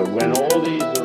But when all these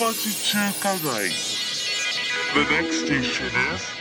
for Motomachi 中华街. The next station is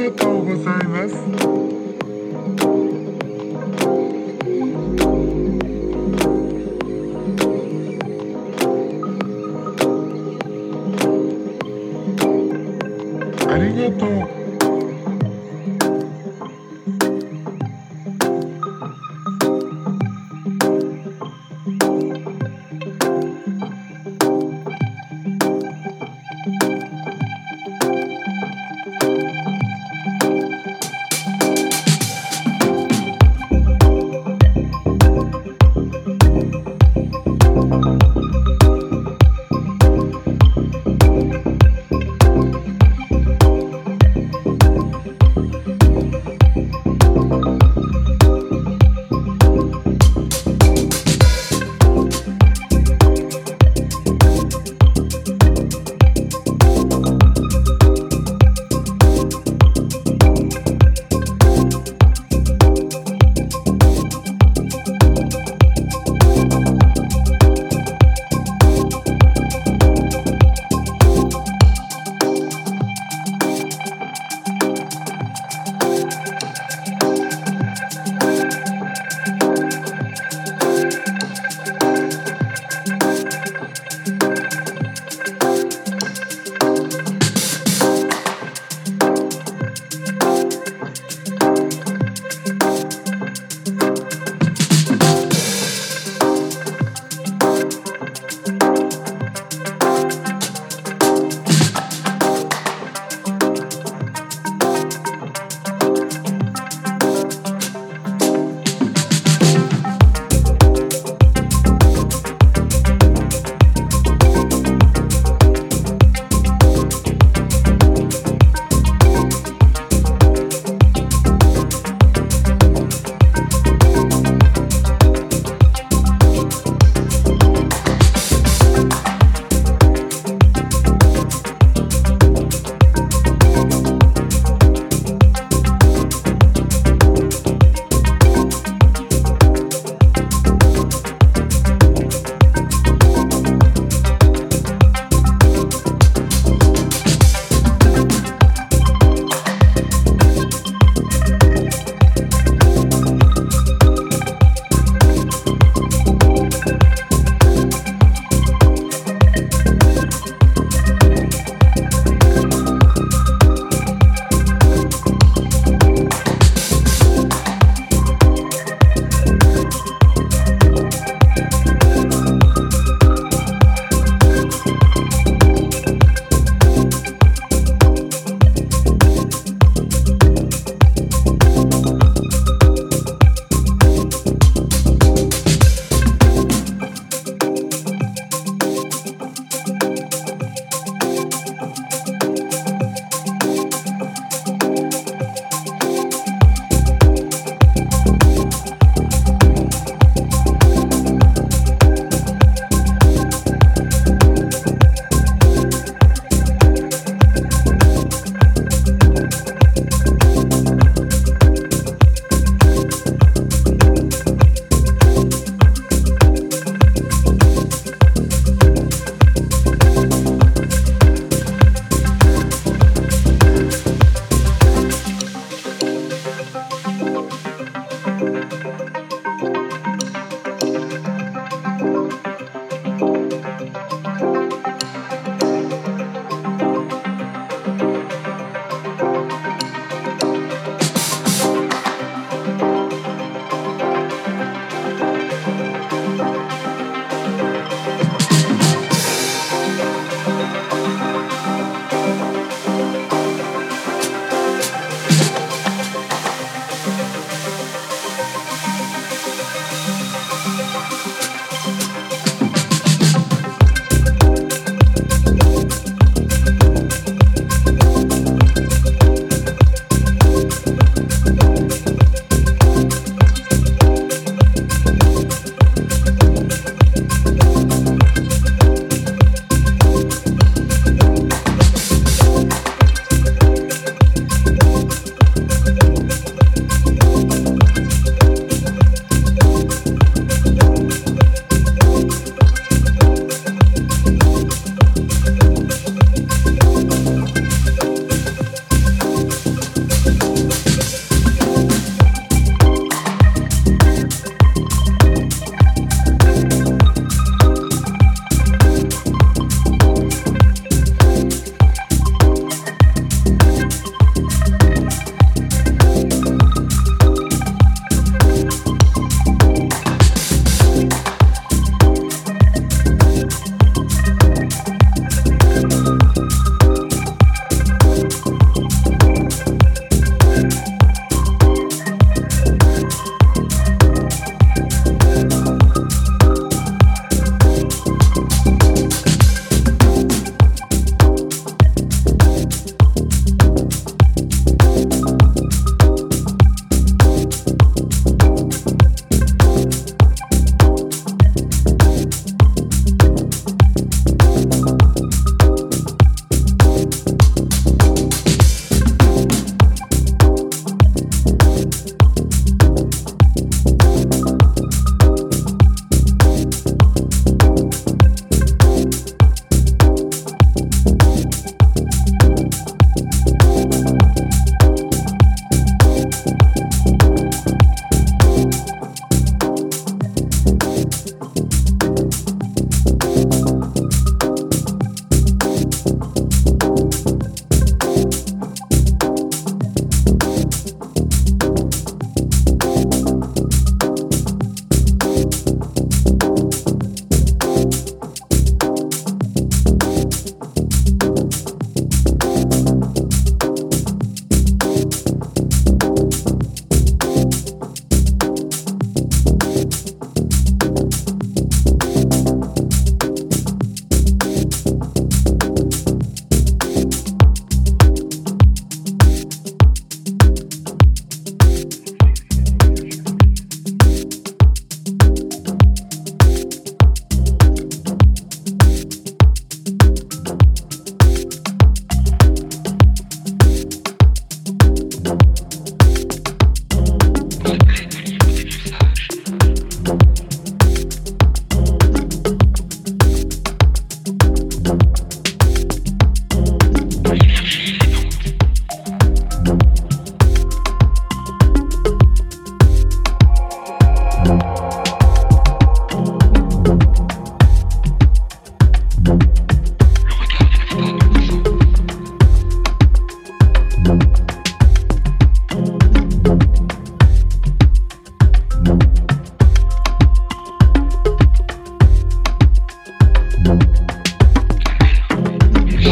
with over famous.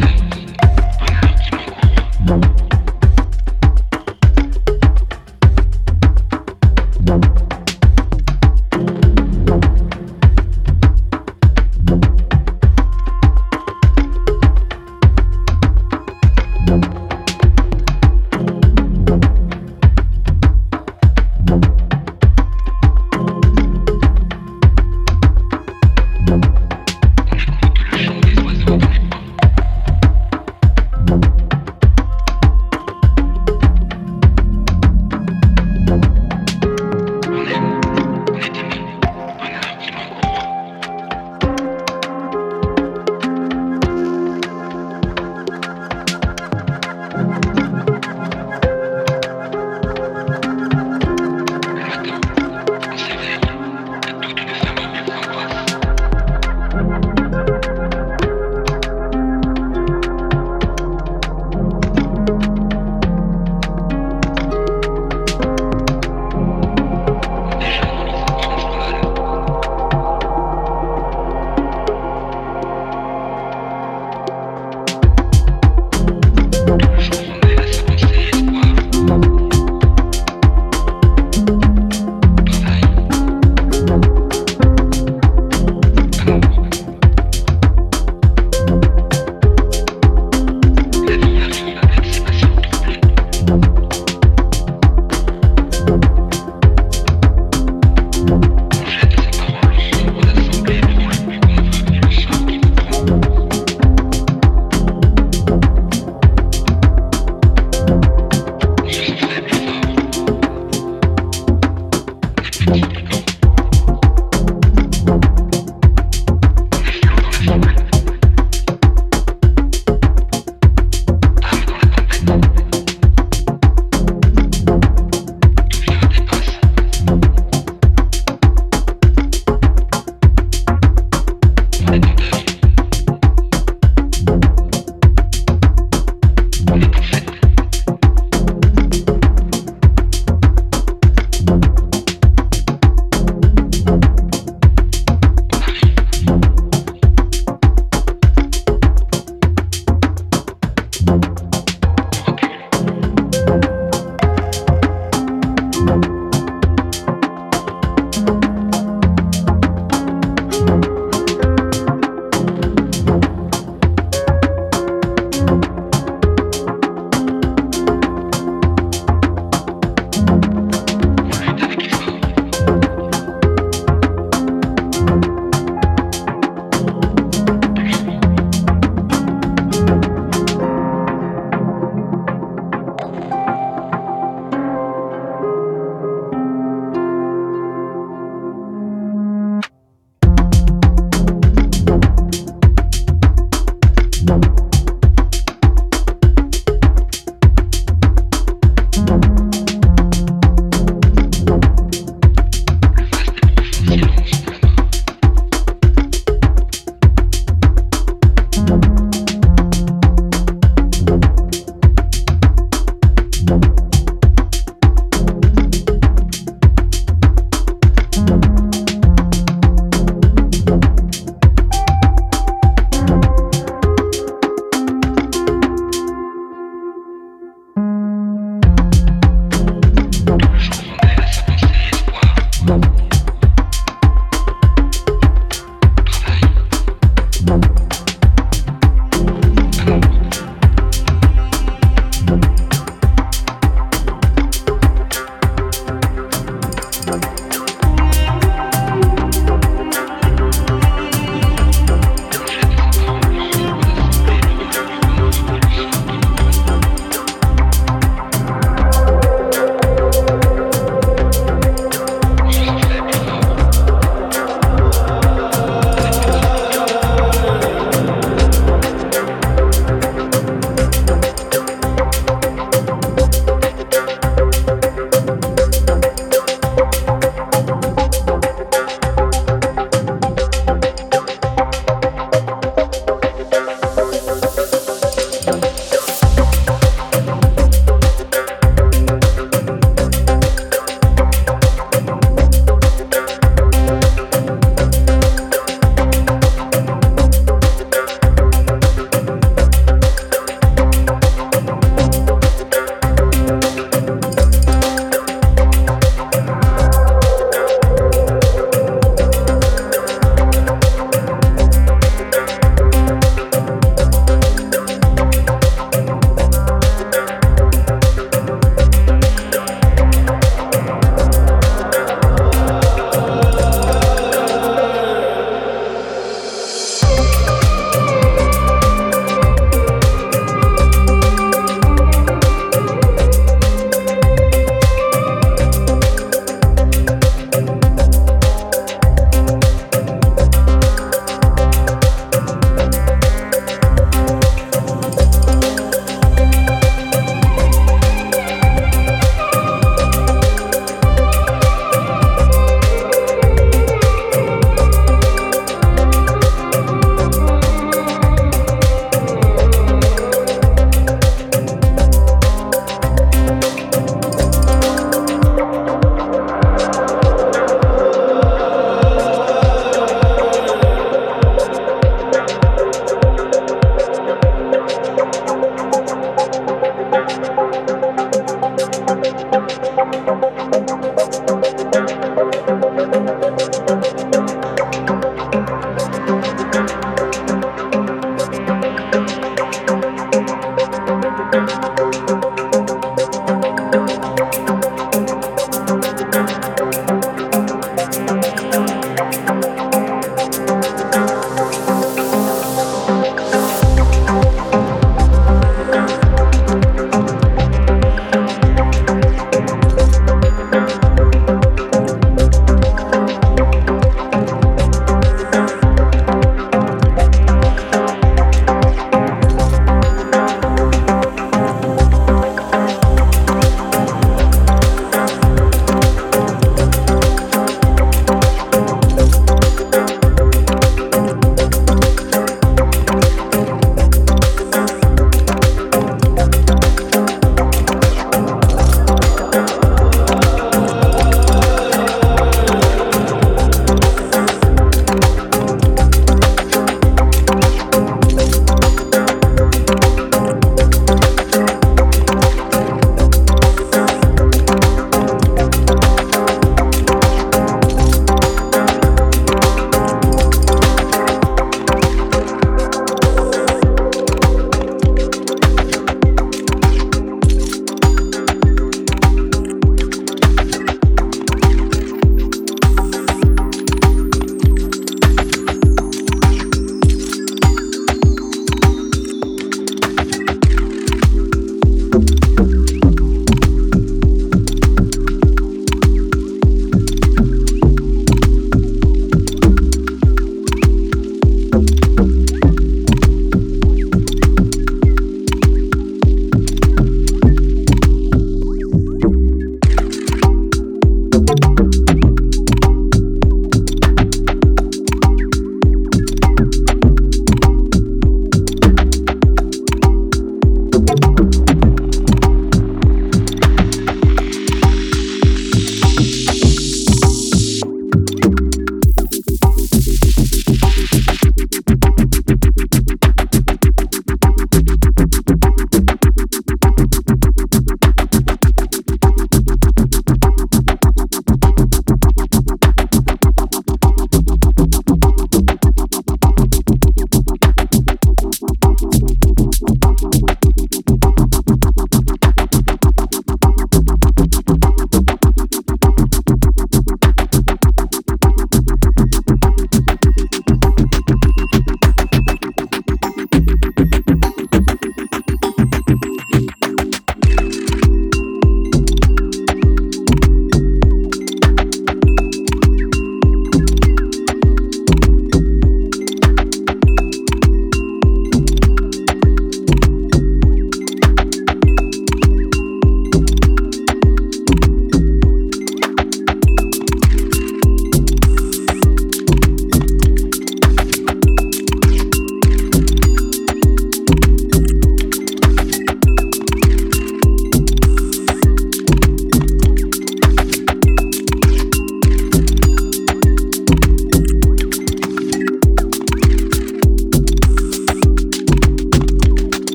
don't